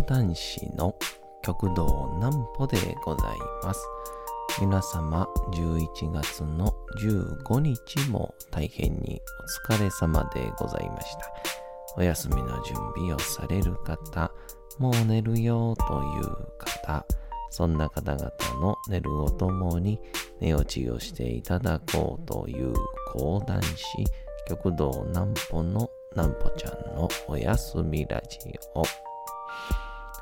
講談師の極道南歩でございます。皆様、11月の15日も大変にお疲れ様でございました。お休みの準備をされる方、もう寝るよという方、そんな方々の寝るおともに寝落ちをしていただこうという講談師、極道南歩の南歩ちゃんのおやすみラジオ。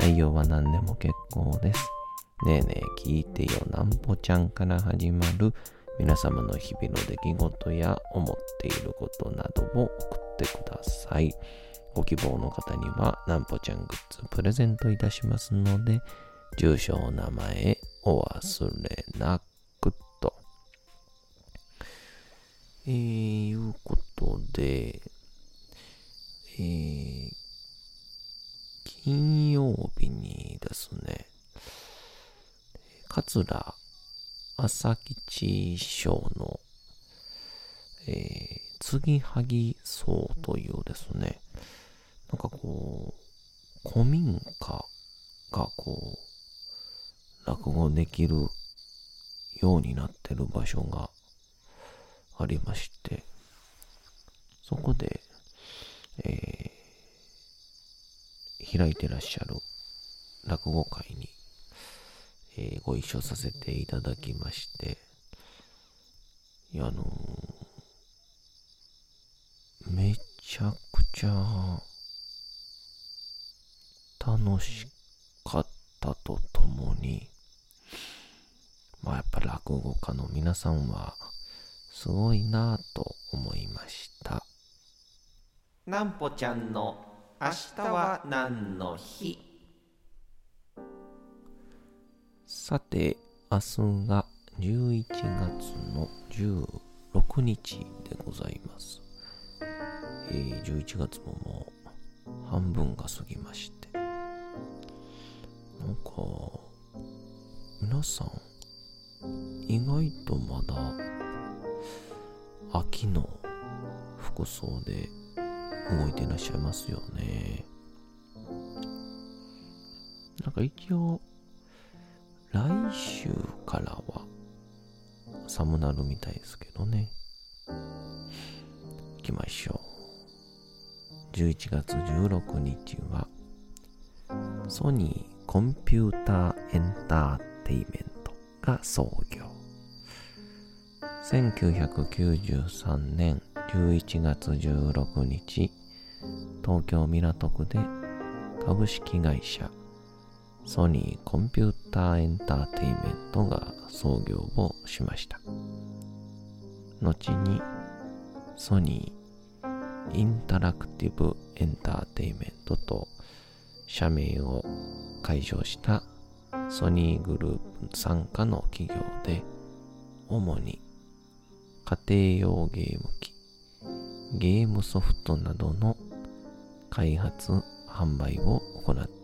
内容は何でも結構です。ねえねえ聞いてよなんぽちゃんから始まる皆様の日々の出来事や思っていることなどを送ってください。ご希望の方にはなんぽちゃんグッズプレゼントいたしますので、住所お名前お忘れなくと。えー、いうことで、えー、金曜日にですね、桂朝吉賞の、えー、継ぎはぎ荘というですね、なんかこう、古民家がこう、落語できるようになってる場所がありまして、そこで、えー、開いてらっしゃる落語会に、えーご一緒させていただきまして、いや、あのーめちゃくちゃ楽しかったとともに、まあやっぱ落語家の皆さんはすごいなぁと思いました。なんぽちゃんの明日は何の日？さて、明日が11月の16日でございます。えー、11月ももう半分が過ぎまして。なんか、皆さん、意外とまだ秋の服装で動いていらっしゃいますよね。なんか一応、来週からは寒なるみたいですけどね。行きましょう。11月16日は、ソニーコンピューターエンターテイメントが創業。1993年11月16日、東京港区で株式会社ソニーコンピューターエンターテイメントが創業をしました。後にソニーインタラクティブエンターテイメントと社名を改称したソニーグループ傘下の企業で主に家庭用ゲーム機、ゲームソフトなどの開発、販売を行って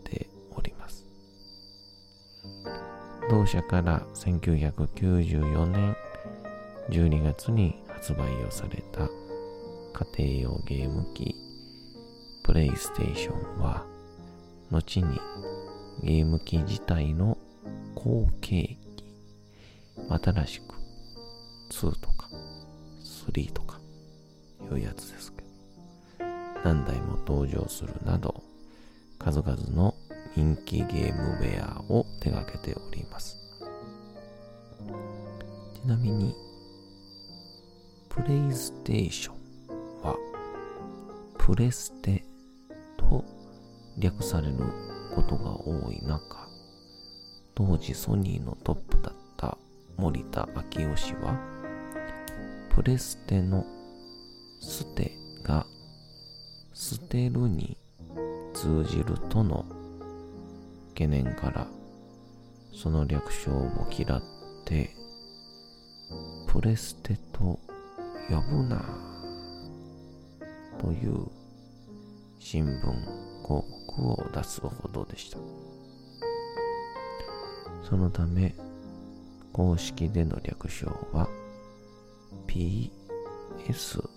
同社から1994年12月に発売をされた家庭用ゲーム機プレイステーションは後にゲーム機自体の後継機新しく2とか3とかいうやつですけど。何台も登場するなど数々の人気ゲームウェアを手掛けております。ちなみにプレイステーションはプレステと略されることが多い中当時ソニーのトップだった森田昭夫氏はプレステのステが捨てるに通じるとの懸念からその略称を嫌って、プレステと呼ぶな、という新聞広告を出すほどでした。そのため、公式での略称は PS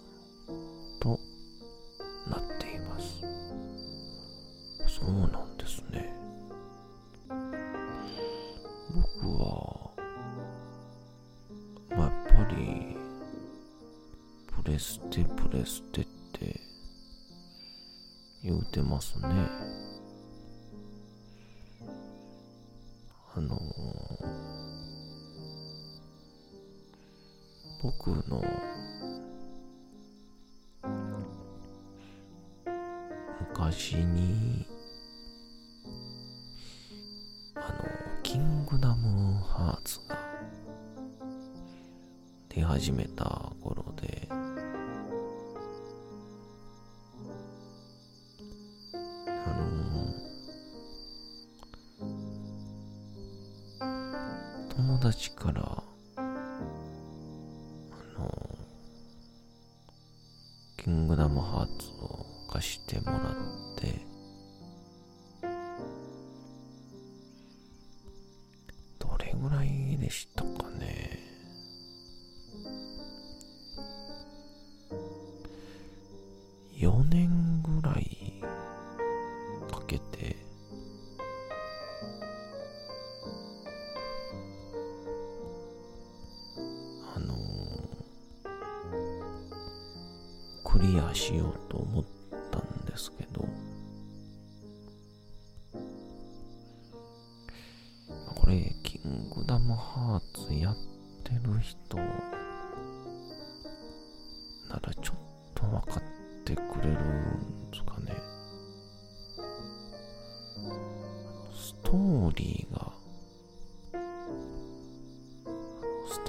レステプレステって言うてますね。あの僕の昔にあのキングダムハーツが出始めたてもらって、どれぐらいでしたかね。4年ぐらいかけてあの、クリアしようと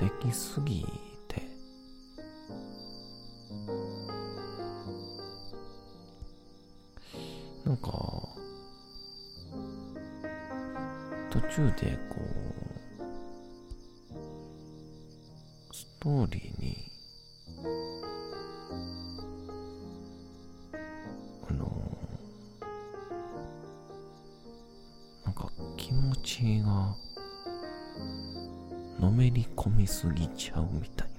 的すぎなんか、途中でこう、ストーリーに、り込みすぎちゃうみたい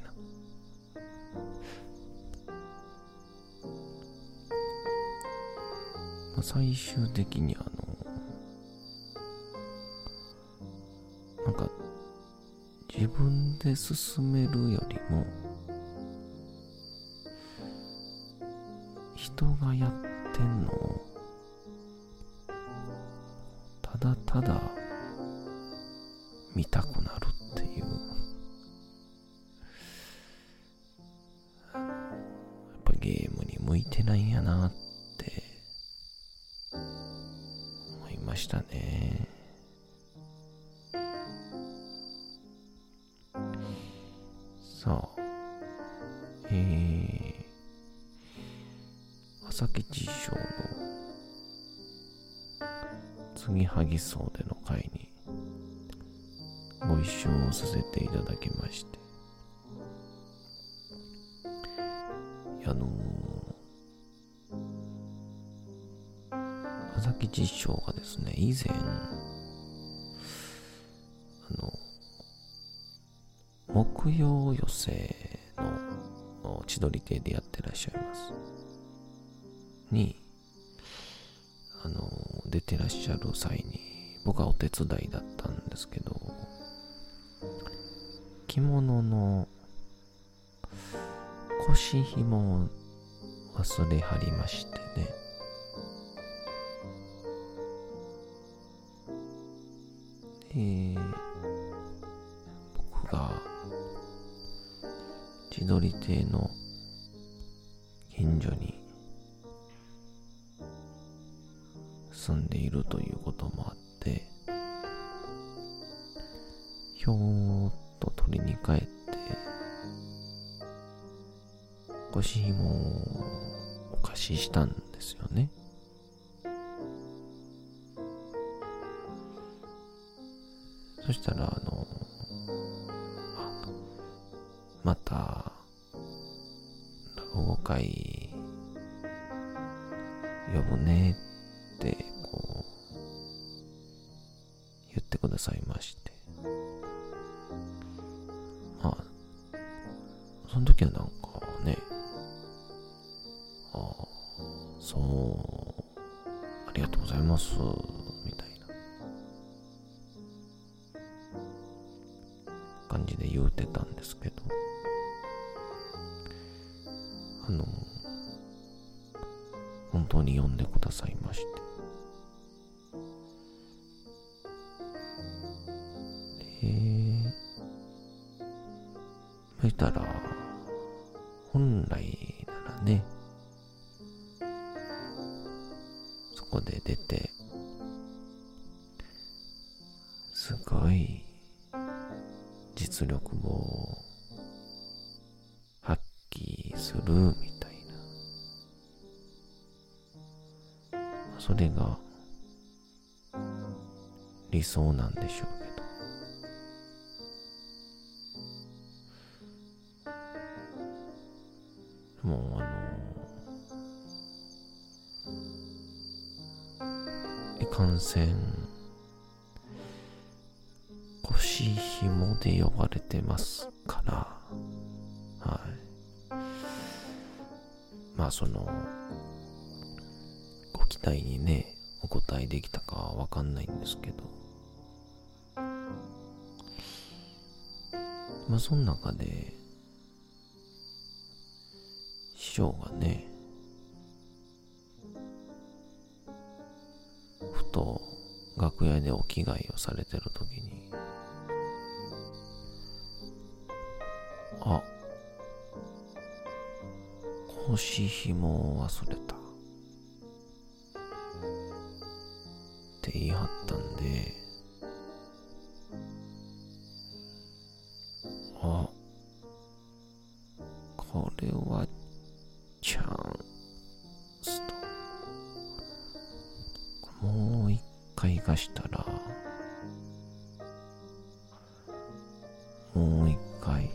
最終的にあのなんか自分で進めるよりも人がやってんのをただただ見たくなるっていう。に向いてないんやなって思いましたね。さあ、えー、朝吉賞の次はぎそうでの会にご一緒させていただきまして、佐々木実証がですね、以前、あの、木曜寄せの千鳥亭でやってらっしゃいます。に、あの、出てらっしゃる際に、僕はお手伝いだったんですけど、着物の腰紐を忘れはりましてね、えー、僕が千鳥亭の近所に住んでいるということもあってひょーっと取りに帰って腰紐をお貸ししたんですよね。そしたら、あの、感じで言うてたんですけど。あの本当に呼んでくださいまして。理想なんでしょうけど。もうあのいかんせん腰紐で呼ばれてますからはい。まあそのご期待にねお答えできたかはわかんないんですけど。まあその中で師匠がねふと楽屋でお着替えをされてる時にあ腰紐を忘れた。これはチャンスともう一回行かしたらもう一回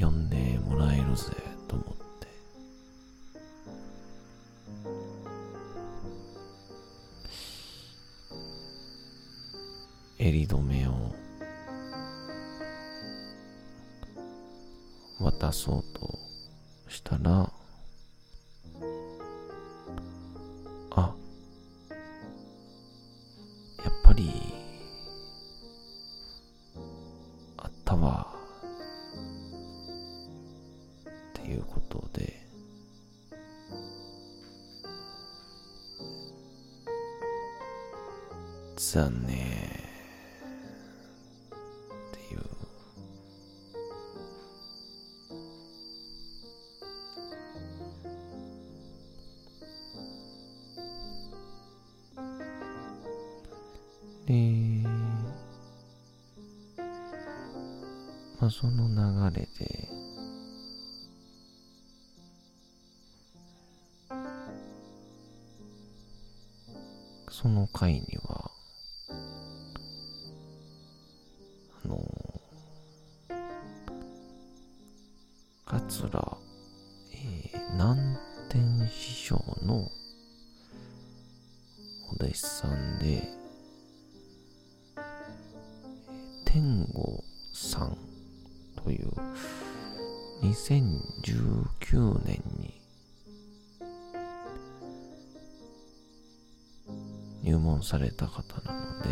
呼んでもらえるぜと思って。襟止めを渡そうとしたらあやっぱりあったわ。っていうことで残念。南天師匠のお弟子さんで、天吾さんという2019年に入門された方なので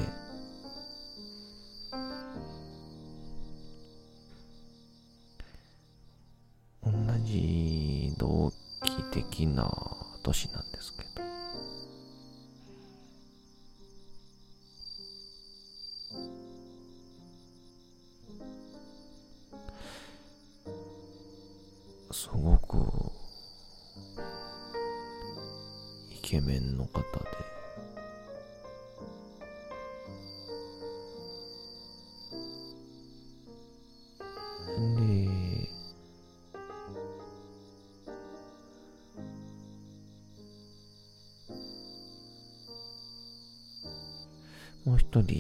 もう一人、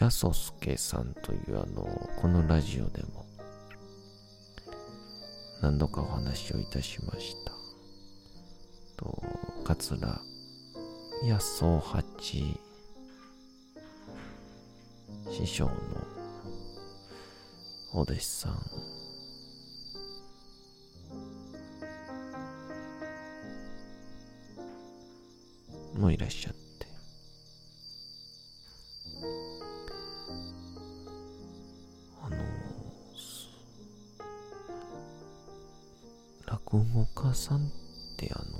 やそすけさんというあの、このラジオでも何度かお話をいたしました。と、桂やそ八師匠のお弟子さん落語家さんってあの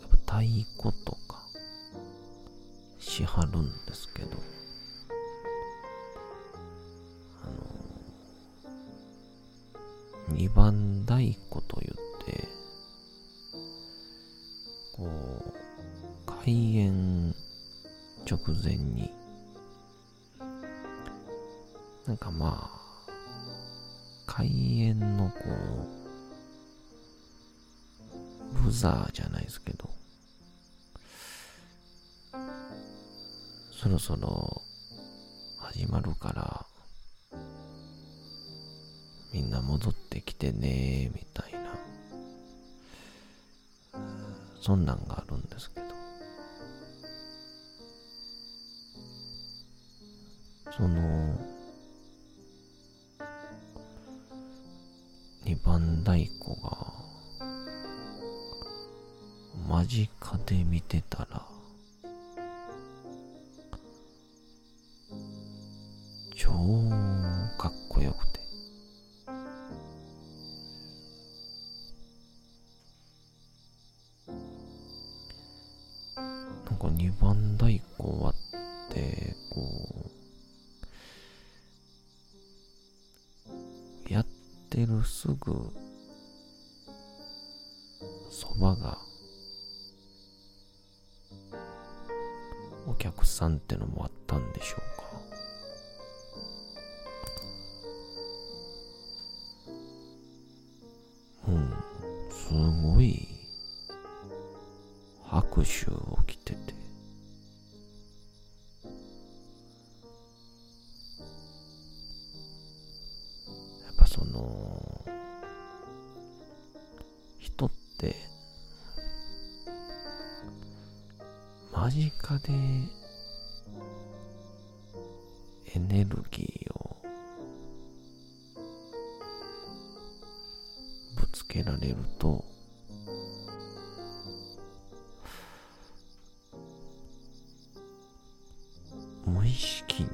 やっぱ太鼓とかしはるんですけどあの二番太鼓と言ってこう、開演直前に、なんかまあ、開演のこう、ブザーじゃないですけど、そろそろ始まるから、みんな戻ってきてねみたいな。そんなんがあるんですけどその番太鼓が間近で見てたらそばが、お客さんってのもあったんでしょうか。うん、すごい拍手をきてて、間近でエネルギーをぶつけられると無意識に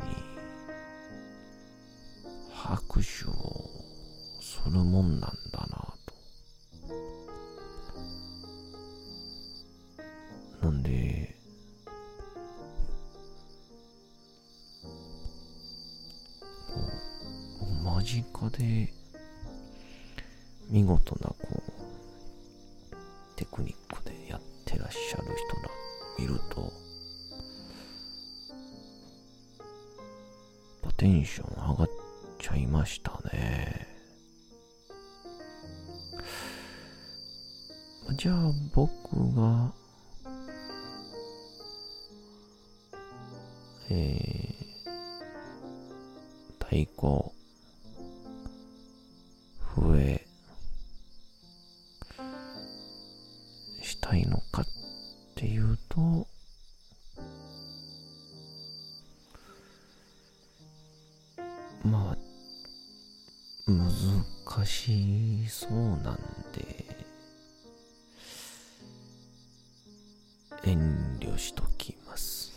で見事なこうテクニックでやってらっしゃる人ら見るとテンション上がっちゃいましたね。じゃあ僕がえー、太鼓っていうと、まあ、難しそうなんで、遠慮しときます。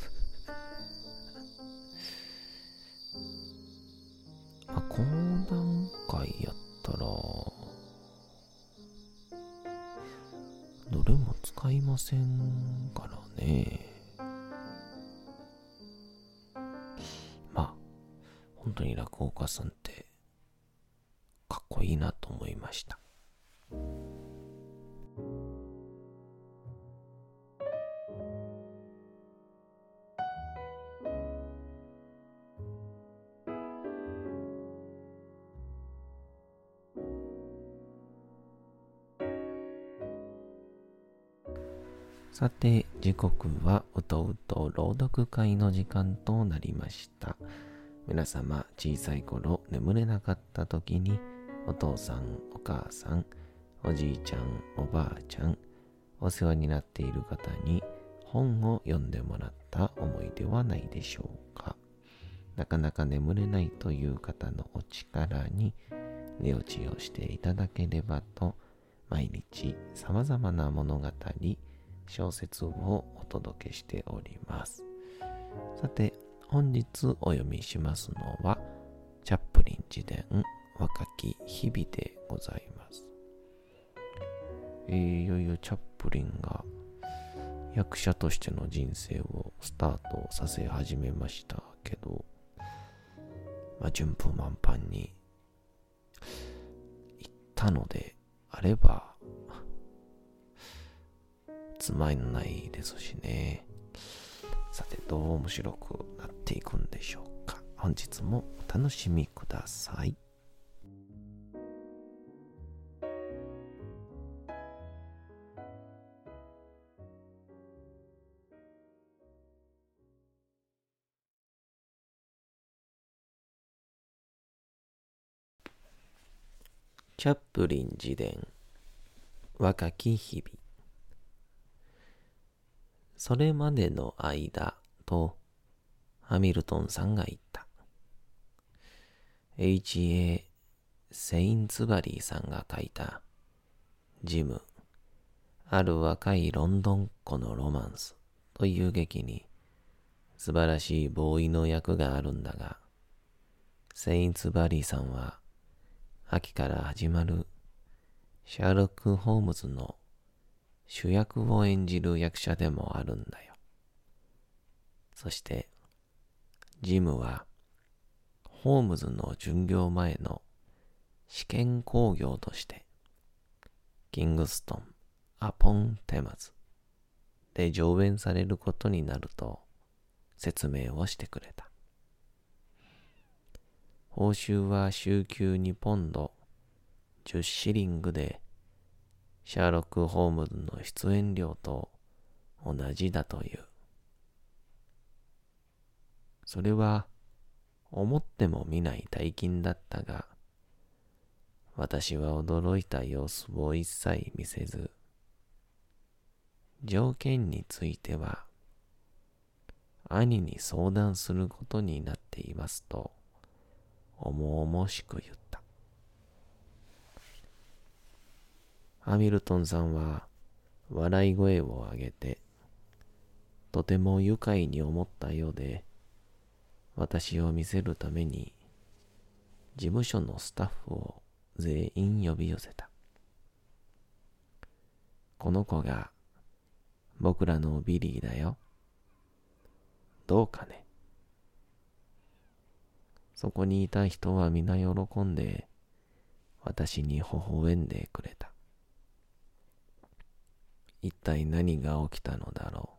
まあ、講談会やったら、どれも使いません本当に落語家さんってかっこいいなと思いました。さて、時刻はうとうと朗読会の時間となりました。皆様、小さい頃眠れなかった時に、お父さん、お母さん、おじいちゃん、おばあちゃん、お世話になっている方に本を読んでもらった思い出はないでしょうか。なかなか眠れないという方のお力に寝落ちをしていただければと、毎日様々な物語、小説をお届けしております。さて、本日お読みしますのは、チャップリン自伝若き日々でございます。えー、いよいよチャップリンが役者としての人生をスタートさせ始めましたけど、まあ、順風満帆に行ったのであれば、つまんないですしね。さて、どう面白くなっていくんでしょうか。本日もお楽しみください。チャップリン自伝若き日々それまでの間とハミルトンさんが言った。H.A. セインツバリーさんが書いたジム、ある若いロンドンっ子のロマンスという劇に素晴らしいボーイの役があるんだが、セインツバリーさんは秋から始まるシャーロック・ホームズの主役を演じる役者でもあるんだよ。そして、ジムは、ホームズの巡業前の試験工業として、キングストン、アポン・テマズで上演されることになると説明をしてくれた。報酬は週休2ポンド、10シリングでシャーロック・ホームズの出演料と同じだという。それは思ってもみない大金だったが、私は驚いた様子を一切見せず、条件については、兄に相談することになっていますと、重々しく言った。ハミルトンさんは笑い声を上げて、とても愉快に思ったようで、私を見せるために事務所のスタッフを全員呼び寄せた。この子が僕らのビリーだよ。どうかね。そこにいた人は皆喜んで私に微笑んでくれた。一体何が起きたのだろ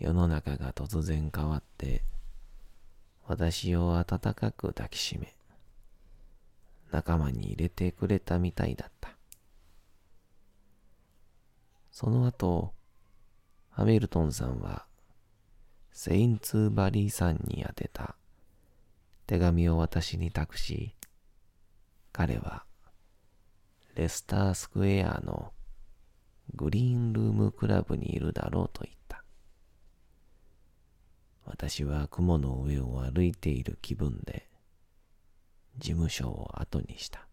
う。世の中が突然変わって、私を温かく抱きしめ、仲間に入れてくれたみたいだった。その後、ハミルトンさんは、セインツーバリーさんに宛てた手紙を私に託し、彼はレスタースクエアのグリーンルームクラブにいるだろうと言った。私は雲の上を歩いている気分で事務所を後にした。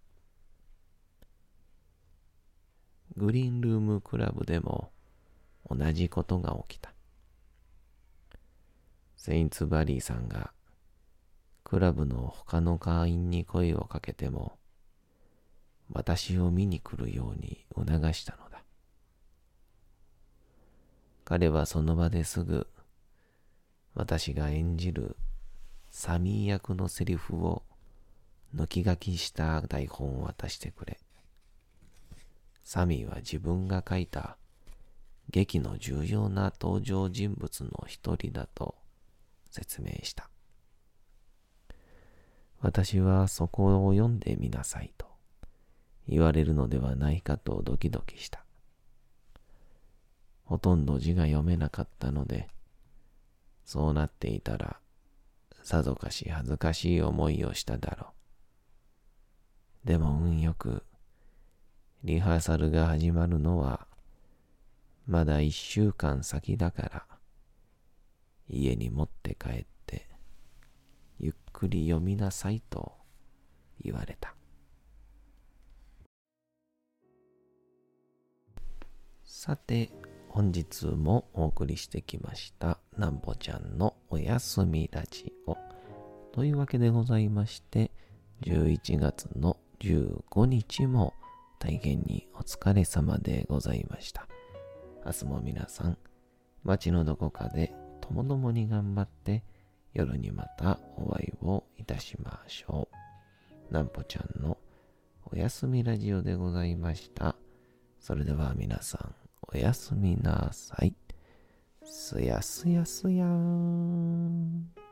グリーンルームクラブでも同じことが起きた。セインツバリーさんがクラブの他の会員に声をかけても私を見に来るように促したのだ。彼はその場ですぐ私が演じるサミー役のセリフを抜き書きした台本を渡してくれ。サミーは自分が書いた劇の重要な登場人物の一人だと説明した。私はそこを読んでみなさいと言われるのではないかとドキドキした。ほとんど字が読めなかったので、そうなっていたら、さぞかし恥ずかしい思いをしただろう。でも運よく、リハーサルが始まるのは、まだ一週間先だから、家に持って帰って、ゆっくり読みなさいと言われた。さて、本日もお送りしてきました、なんぼちゃんのおやすみラジオ。というわけでございまして、11月の15日も大変にお疲れ様でございました。明日も皆さん、街のどこかでともどもに頑張って、夜にまたお会いをいたしましょう。なんぽちゃんのおやすみラジオでございました。それでは皆さん、おやすみなさい。すやすやすやーん。